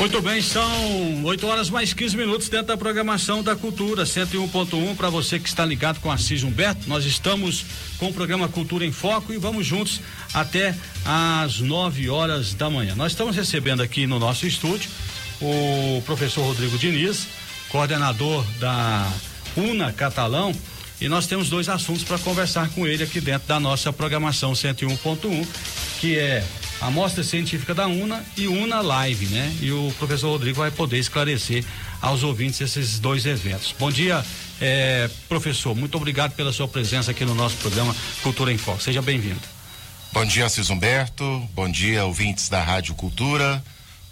Muito bem, são 8 horas mais 15 minutos dentro da programação da Cultura 101.1 para você que está ligado com Assis Humberto. Nós estamos com o programa Cultura em Foco e vamos juntos até às 9 horas da manhã. Nós estamos recebendo aqui no nosso estúdio o professor Rodrigo Diniz, coordenador da UNA Catalão, e nós temos dois assuntos para conversar com ele aqui dentro da nossa programação 101.1, que é a mostra científica da UNA e UNA Live, né? E o professor Rodrigo vai poder esclarecer aos ouvintes esses dois eventos. Bom dia, eh, professor. Muito obrigado pela sua presença aqui no nosso programa Cultura em Foco. Seja bem-vindo. Bom dia, Cis Humberto. Bom dia, ouvintes da Rádio Cultura.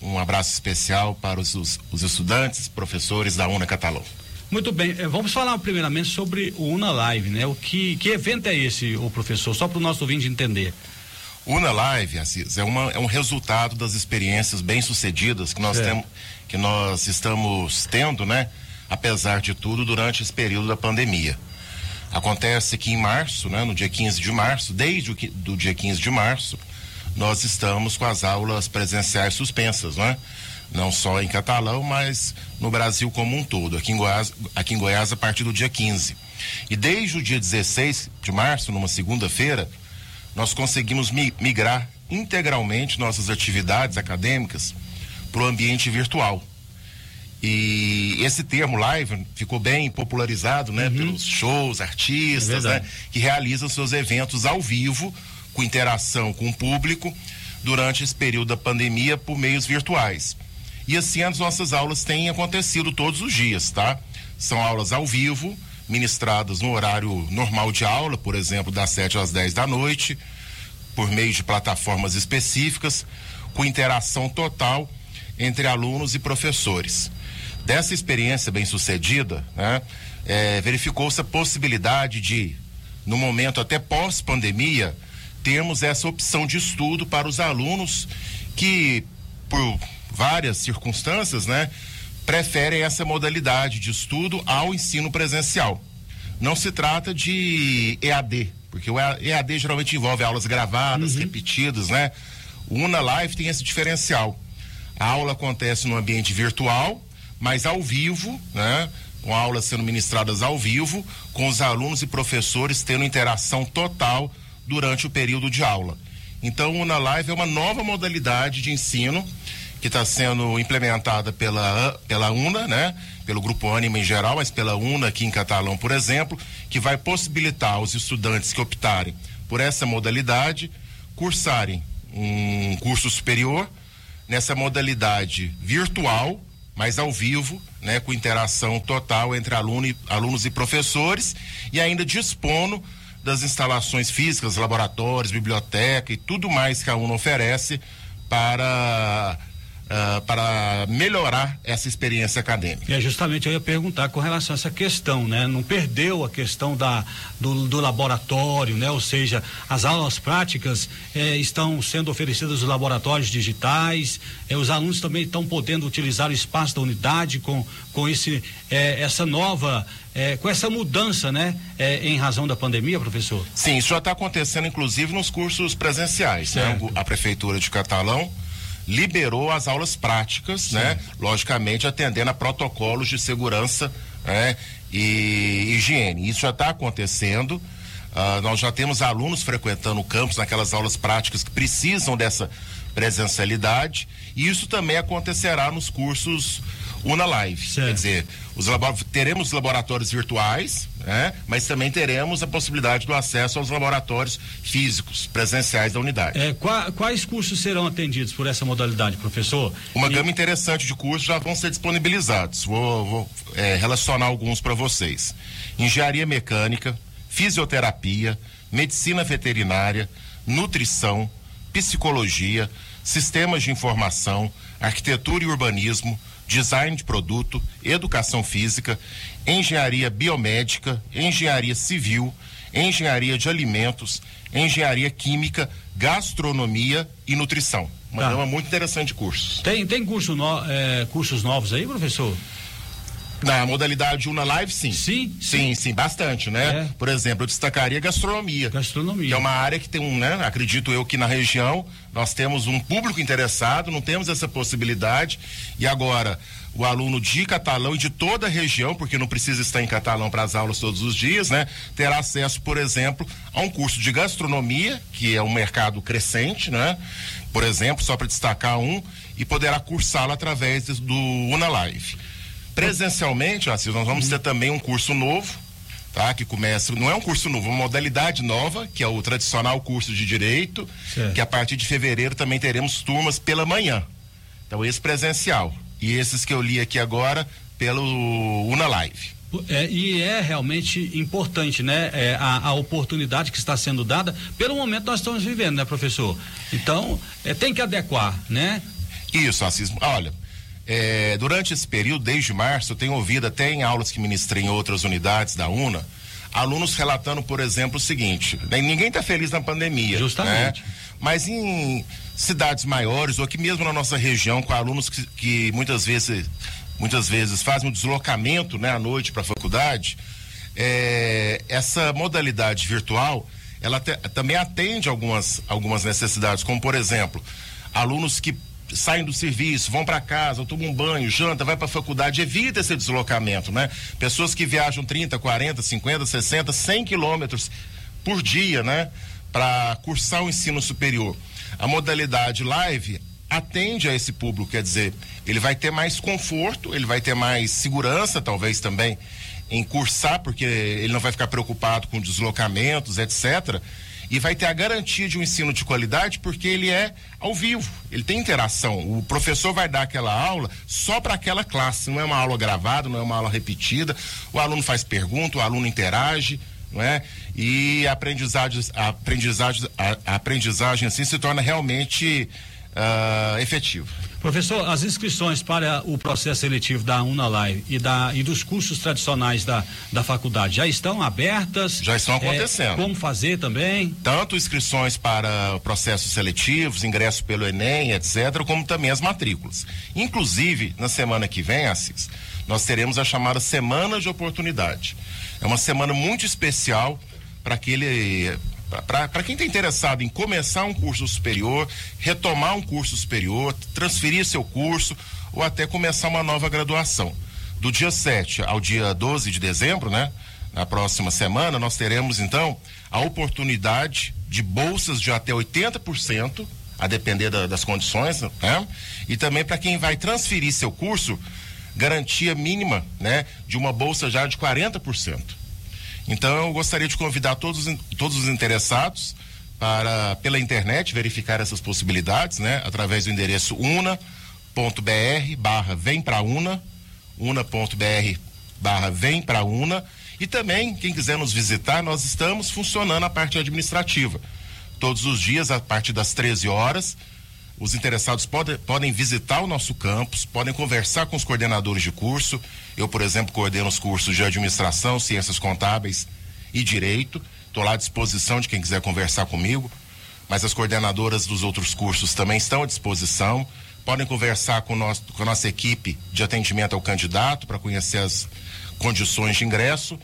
Um abraço especial para os, os, os estudantes, professores da UNA Catalão. Muito bem, eh, vamos falar primeiramente sobre o UNA Live, né? O que, que evento é esse, o professor? Só para o nosso ouvinte entender. UNA Live, Assis, é, uma, é um resultado das experiências bem-sucedidas que nós Certo. temos, que nós estamos tendo, né? Apesar de tudo, durante esse período da pandemia. Acontece que em março, né, no dia 15 de março, desde o do dia 15 de março, nós estamos com as aulas presenciais suspensas, né? Não só em Catalão, mas no Brasil como um todo, aqui em Goiás, aqui em Goiás a partir do dia 15. E desde o dia 16 de março, numa segunda-feira, nós conseguimos mi- migrar integralmente nossas atividades acadêmicas para o ambiente virtual. E esse termo live ficou bem popularizado, né, pelos shows, artistas, É né, que realizam seus eventos ao vivo, com interação com o público, durante esse período da pandemia por meios virtuais. E assim as nossas aulas têm acontecido todos os dias, tá? São aulas ao vivo, ministradas no horário normal de aula, por exemplo, das 7 às 10 da noite, por meio de plataformas específicas, com interação total entre alunos e professores. Dessa experiência bem sucedida, né, eh, verificou-se a possibilidade de, no momento até pós-pandemia, termos essa opção de estudo para os alunos que, por várias circunstâncias, né, preferem essa modalidade de estudo ao ensino presencial. Não se trata de EAD, porque o EAD geralmente envolve aulas gravadas, repetidas, né? O Una Live tem esse diferencial. A aula acontece no ambiente virtual, mas ao vivo, né? Com aulas sendo ministradas ao vivo, com os alunos e professores tendo interação total durante o período de aula. Então, o Una Live é uma nova modalidade de ensino que está sendo implementada pela, pela UNA, né? Pelo Grupo Anima em geral, mas pela UNA aqui em Catalão, por exemplo, que vai possibilitar aos estudantes que optarem por essa modalidade cursarem um curso superior nessa modalidade virtual, mas ao vivo, né, com interação total entre aluno e- alunos e professores, e ainda dispondo das instalações físicas, laboratórios, biblioteca e tudo mais que a UNA oferece para, ah, para melhorar essa experiência acadêmica. É justamente eu ia perguntar com relação a essa questão, né? Não perdeu a questão da, do, do laboratório, né? Ou seja, as aulas práticas eh, estão sendo oferecidas nos laboratórios digitais, eh, os alunos também estão podendo utilizar o espaço da unidade com, com esse, eh, essa nova, eh, com essa mudança, né? Eh, em razão da pandemia, professor? Sim, isso já está acontecendo, inclusive, nos cursos presenciais. Né? A Prefeitura de Catalão liberou as aulas práticas, né? Logicamente, atendendo a protocolos de segurança né? e higiene. Isso já está acontecendo. Ah, nós já temos alunos frequentando o campus naquelas aulas práticas que precisam dessa presencialidade. E isso também acontecerá nos cursos Una Live. Certo. Quer dizer, os teremos laboratórios virtuais, né? mas também teremos a possibilidade do acesso aos laboratórios físicos, presenciais da unidade. Eh, qua- quais cursos serão atendidos por essa modalidade, professor? Uma E- gama interessante de cursos já vão ser disponibilizados. Vou, vou, é, relacionar alguns para vocês: engenharia mecânica, fisioterapia, medicina veterinária, nutrição, psicologia, sistemas de informação, arquitetura e urbanismo, design de produto, educação física, engenharia biomédica, engenharia civil, engenharia de alimentos, engenharia química, gastronomia e nutrição. Uma Tá. muito interessante de cursos. Tem, tem curso no- eh, cursos novos aí, professor? Na modalidade Una Live, sim. Sim? Sim, sim, bastante, né? É. Por exemplo, eu destacaria gastronomia. Gastronomia. Que é uma área que tem um, né? Acredito eu que na região nós temos um público interessado, não temos essa possibilidade. E agora, o aluno de catalão e de toda a região, porque não precisa estar em catalão para as aulas todos os dias, né? Terá acesso, por exemplo, a um curso de gastronomia, que é um mercado crescente, né? Por exemplo, só para destacar um, e poderá cursá-lo através do Una Live. Presencialmente, Assis, nós vamos ter também um curso novo, tá? Que começa, não é um curso novo, é uma modalidade nova, que é o tradicional curso de direito, Certo. que a partir de fevereiro também teremos turmas pela manhã. Então, esse presencial. E esses que eu li aqui agora pelo Una Live. É, e é realmente importante, né? É, a, a oportunidade que está sendo dada pelo momento que nós estamos vivendo, né, professor? Então, é, tem que adequar, né? Isso, Assis. Olha, é, durante esse período, desde março, eu tenho ouvido até em aulas que ministrei em outras unidades da UNA, alunos relatando, por exemplo, o seguinte: né, ninguém está feliz na pandemia. Justamente. né? Mas em cidades maiores, ou aqui mesmo na nossa região, com alunos que, que muitas vezes muitas vezes fazem um deslocamento né, à noite para a faculdade, é, essa modalidade virtual ela te- também atende algumas, algumas necessidades, como por exemplo, alunos que saem do serviço, vão para casa, tomam um banho, janta, vai para a faculdade, evita esse deslocamento, né? Pessoas que viajam 30, 40, 50, 60, 100 quilômetros por dia, né? Para cursar o ensino superior. A modalidade live atende a esse público, quer dizer, ele vai ter mais conforto, ele vai ter mais segurança, talvez também, em cursar, porque ele não vai ficar preocupado com deslocamentos, etc. E vai ter a garantia de um ensino de qualidade, porque ele é ao vivo, ele tem interação. O professor vai dar aquela aula só para aquela classe, não é uma aula gravada, não é uma aula repetida. O aluno faz pergunta, o aluno interage, não é? E a aprendizagem, a aprendizagem, a, aprendizagem assim se torna realmente ah, efetiva. Professor, as inscrições para o processo seletivo da Unalive e, da, e dos cursos tradicionais da, da faculdade já estão abertas? Já estão É, acontecendo. como fazer também? Tanto inscrições para processos seletivos, ingresso pelo Enem, etc., como também as matrículas. Inclusive, na semana que vem, Assis, nós teremos a chamada Semana de Oportunidade. É uma semana muito especial para aquele. Para quem está interessado em começar um curso superior, retomar um curso superior, transferir seu curso ou até começar uma nova graduação. Do dia 7 ao dia 12 de dezembro, né? Na próxima semana, nós teremos então a oportunidade de bolsas de até 80%, a depender da- das condições, né? E também para quem vai transferir seu curso, garantia mínima, né? De uma bolsa já de 40%. Então eu gostaria de convidar todos, todos os interessados para pela internet verificar essas possibilidades, né? Através do endereço una.br barra vem pra una, una.br barra vem pra una e também quem quiser nos visitar, nós estamos funcionando a parte administrativa. Todos os dias a partir das 13 horas, os interessados pode, podem visitar o nosso campus, podem conversar com os coordenadores de curso. Eu, por exemplo, coordeno os cursos de administração, ciências contábeis e direito. Estou lá à disposição de quem quiser conversar comigo. Mas as coordenadoras dos outros cursos também estão à disposição. Podem conversar com, nós, com a nossa equipe de atendimento ao candidato para conhecer as condições de ingresso.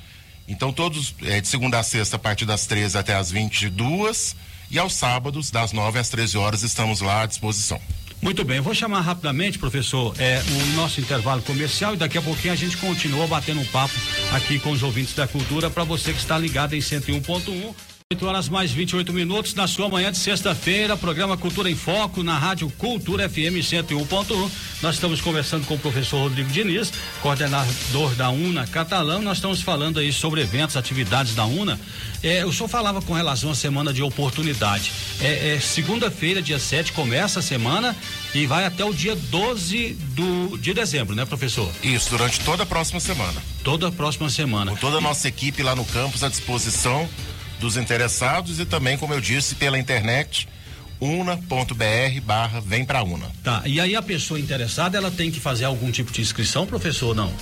Então, todos, eh, de segunda a sexta, a partir das 13 até as 22 e aos sábados, das 9 às 13 horas, estamos lá à disposição. Muito bem, vou chamar rapidamente, professor, é, o nosso intervalo comercial e daqui a pouquinho a gente continua batendo um papo aqui com os ouvintes da cultura para você que está ligado em 101.1. 8 horas mais 28 minutos na sua manhã de sexta-feira, programa Cultura em Foco na Rádio Cultura FM 101.1. Nós estamos conversando com o professor Rodrigo Diniz, coordenador da UNA Catalão. Nós estamos falando aí sobre eventos, atividades da UNA. É, o senhor falava com relação à semana de oportunidade. É, é, Segunda-feira, dia 7, começa a semana e vai até o dia 12 do, de dezembro, né, professor? Isso, durante toda a próxima semana. Toda a próxima semana. Com toda a nossa equipe lá no campus à disposição dos interessados e também, como eu disse, pela internet una.br barra vem pra una. Tá, e aí a pessoa interessada, ela tem que fazer algum tipo de inscrição, professor, não?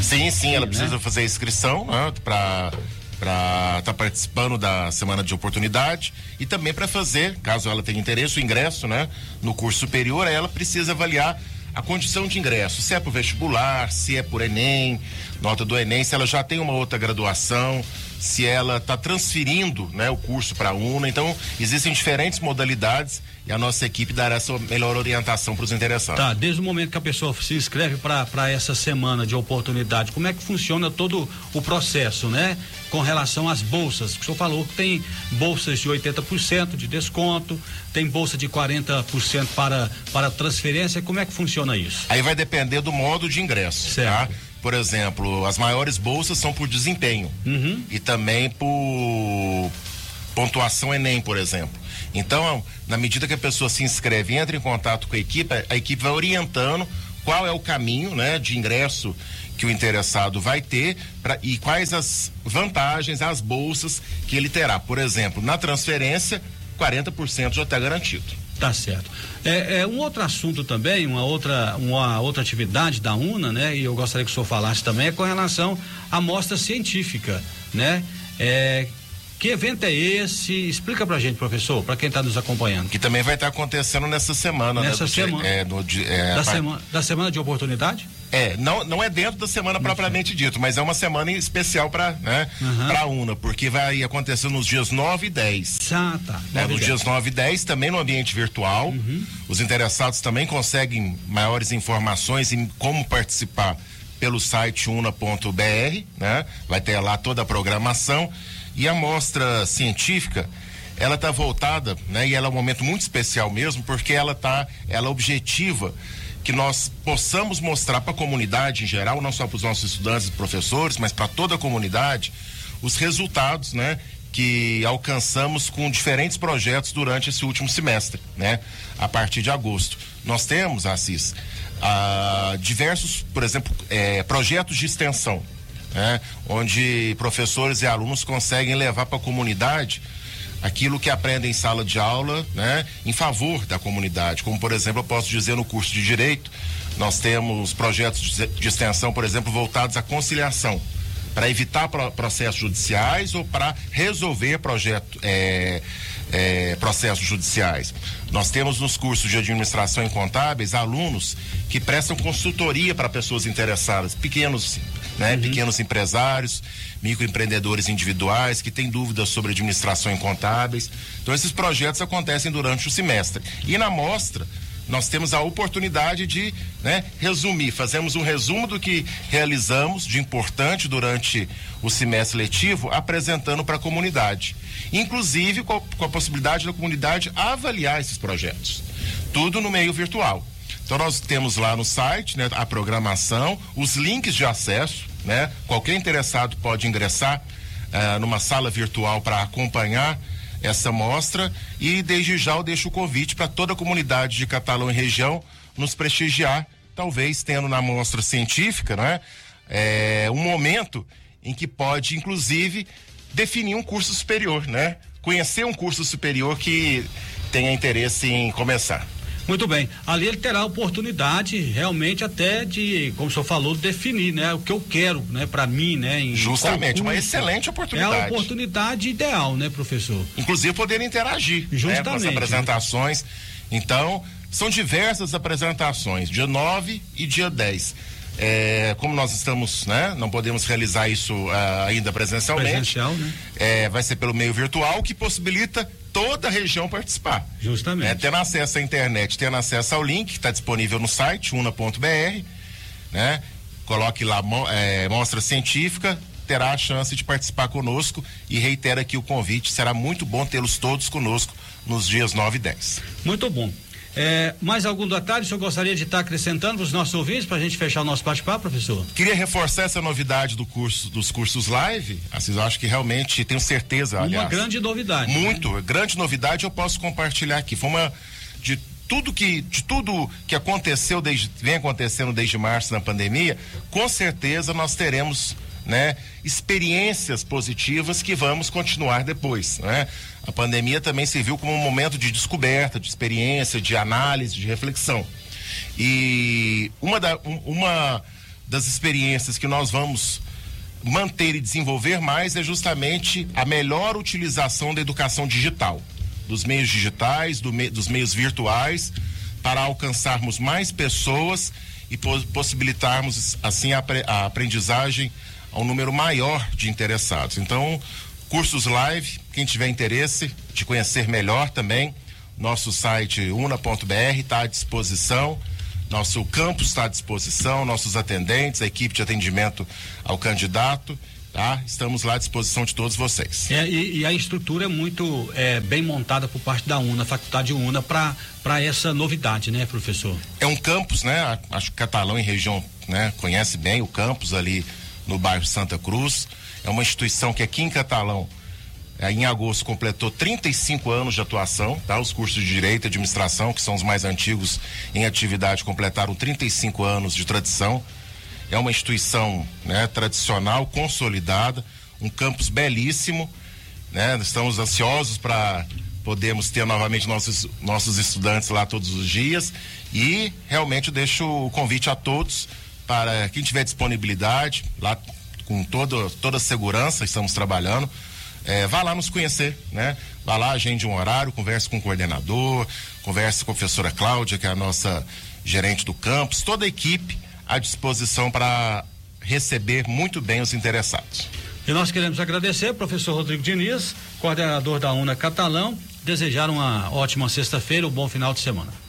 Sim, sim, ela né? precisa fazer inscrição né, para para estar participando da semana de oportunidade e também para fazer, caso ela tenha interesse, o ingresso, né, no curso superior, ela precisa avaliar a condição de ingresso, se é por vestibular, se é por Enem, nota do Enem, se ela já tem uma outra graduação, se ela está transferindo né, o curso para a UNA. Então, existem diferentes modalidades e a nossa equipe dará essa melhor orientação para os interessados. Tá, desde o momento que a pessoa se inscreve para essa semana de oportunidade, como é que funciona todo o processo, né? Com relação às bolsas. O senhor falou que tem bolsas de 80% de desconto, tem bolsa de 40% para, para transferência. Como é que funciona isso? Aí vai depender do modo de ingresso. Tá? Certo. Tá? Por exemplo, as maiores bolsas são por desempenho uhum. e também por pontuação Enem, por exemplo. Então, na medida que a pessoa se inscreve e entra em contato com a equipe, a equipe vai orientando qual é o caminho né, de ingresso que o interessado vai ter pra, e quais as vantagens, as bolsas que ele terá. Por exemplo, na transferência, 40% já está garantido. Tá certo. É, é, um outro assunto também, uma outra, uma outra atividade da UNA, né? E eu gostaria que o senhor falasse também, é com relação à mostra científica, né? É, que evento é esse? Explica pra gente, professor, para quem está nos acompanhando. Que também vai estar tá acontecendo nessa semana, né? nessa né? Semana, é, no, é, da, semana, da semana de oportunidade? É, não, não é dentro da semana propriamente dito, mas é uma semana especial para né, uhum. a UNA, porque vai acontecer nos dias 9 e 10. Ah, tá. Né, nos dias 9 e 10, também no ambiente virtual. Uhum. Os interessados também conseguem maiores informações em como participar pelo site una.br, né? Vai ter lá toda a programação. E a mostra científica, ela está voltada, né? E ela é um momento muito especial mesmo, porque ela tá, ela objetiva que nós possamos mostrar para a comunidade em geral, não só para os nossos estudantes e professores, mas para toda a comunidade, os resultados, né? Que alcançamos com diferentes projetos durante esse último semestre, né? A partir de agosto. Nós temos, Assis, ah, diversos, por exemplo, eh, projetos de extensão né? onde professores e alunos conseguem levar para a comunidade aquilo que aprendem em sala de aula, né, em favor da comunidade. Como, por exemplo, eu posso dizer no curso de Direito, nós temos projetos de, extensão, por exemplo, voltados à conciliação, para evitar pro, processos judiciais ou para resolver projeto, é, é, processos judiciais. Nós temos nos cursos de administração e contábeis alunos que prestam consultoria para pessoas interessadas, pequenos né? Uhum. Pequenos empresários, microempreendedores individuais que têm dúvidas sobre administração e contábeis. Então esses projetos acontecem durante o semestre. E na mostra nós temos a oportunidade de né, resumir, fazemos um resumo do que realizamos de importante durante o semestre letivo, apresentando para a comunidade. Inclusive com a, com a possibilidade da comunidade avaliar esses projetos. Tudo no meio virtual. Então nós temos lá no site né, a programação, os links de acesso, né? Qualquer interessado pode ingressar uh, numa sala virtual para acompanhar essa mostra e desde já eu deixo o convite para toda a comunidade de Catalão e região nos prestigiar, talvez tendo na mostra científica, né? É, um momento em que pode, inclusive, definir um curso superior, né? Conhecer um curso superior que tenha interesse em começar. Muito bem. Ali ele terá a oportunidade realmente até de, como o senhor falou, definir, né? O que eu quero, né? Para mim, né? Justamente, uma excelente oportunidade. É a oportunidade ideal, né, professor? Inclusive poder interagir Justamente, né, com as apresentações. Então, são diversas apresentações, dia 9 e dia 10. É, como nós estamos, né, não podemos realizar isso uh, ainda presencialmente. Presencial, né? É, vai ser pelo meio virtual, que possibilita toda a região participar. Justamente. É, tendo acesso à internet, tendo acesso ao link que está disponível no site, una.br, né? Coloque lá é, mostra científica, terá a chance de participar conosco e reitero aqui o convite, será muito bom tê-los todos conosco nos dias 9 e 10. Muito bom. É, mais algum detalhe o senhor gostaria de estar acrescentando para os nossos ouvintes para a gente fechar o nosso bate-papo, professor? Queria reforçar essa novidade do curso, dos cursos live. Assim, eu acho que realmente tenho certeza. Uma aliás, grande novidade. Né? Muito, né? grande novidade eu posso compartilhar aqui. Foi uma de tudo que de tudo que aconteceu desde vem acontecendo desde março na pandemia, com certeza nós teremos né, experiências positivas que vamos continuar depois. Né? A pandemia também serviu como um momento de descoberta, de experiência, de análise, de reflexão. E uma, da, um, uma das experiências que nós vamos manter e desenvolver mais é justamente a melhor utilização da educação digital, dos meios digitais, do me, dos meios virtuais, para alcançarmos mais pessoas e possibilitarmos assim a aprendizagem a um número maior de interessados. Então, cursos live, quem tiver interesse de conhecer melhor também, nosso site una.br está à disposição. Nosso campus está à disposição, nossos atendentes, a equipe de atendimento ao candidato tá? Estamos lá à disposição de todos vocês. É, e, e, a estrutura é muito é, bem montada por parte da UNA, Faculdade UNA, para essa novidade, né, professor? É um campus, né? Acho que Catalão em região, né, conhece bem o campus ali no bairro Santa Cruz. É uma instituição que aqui em Catalão, é, em agosto, completou 35 anos de atuação, tá? Os cursos de Direito e Administração, que são os mais antigos em atividade, completaram 35 anos de tradição é uma instituição né, tradicional, consolidada, um campus belíssimo. Né? Estamos ansiosos para podermos ter novamente nossos, nossos estudantes lá todos os dias. E realmente deixo o convite a todos para quem tiver disponibilidade, lá com todo, toda a segurança, estamos trabalhando. É, vá lá nos conhecer, né? Vá lá, agende um horário, converse com o coordenador, converse com a professora Cláudia, que é a nossa gerente do campus, toda a equipe à disposição para receber muito bem os interessados. E nós queremos agradecer, professor Rodrigo Diniz, coordenador da UNA Catalão, desejar uma ótima sexta-feira, um bom final de semana.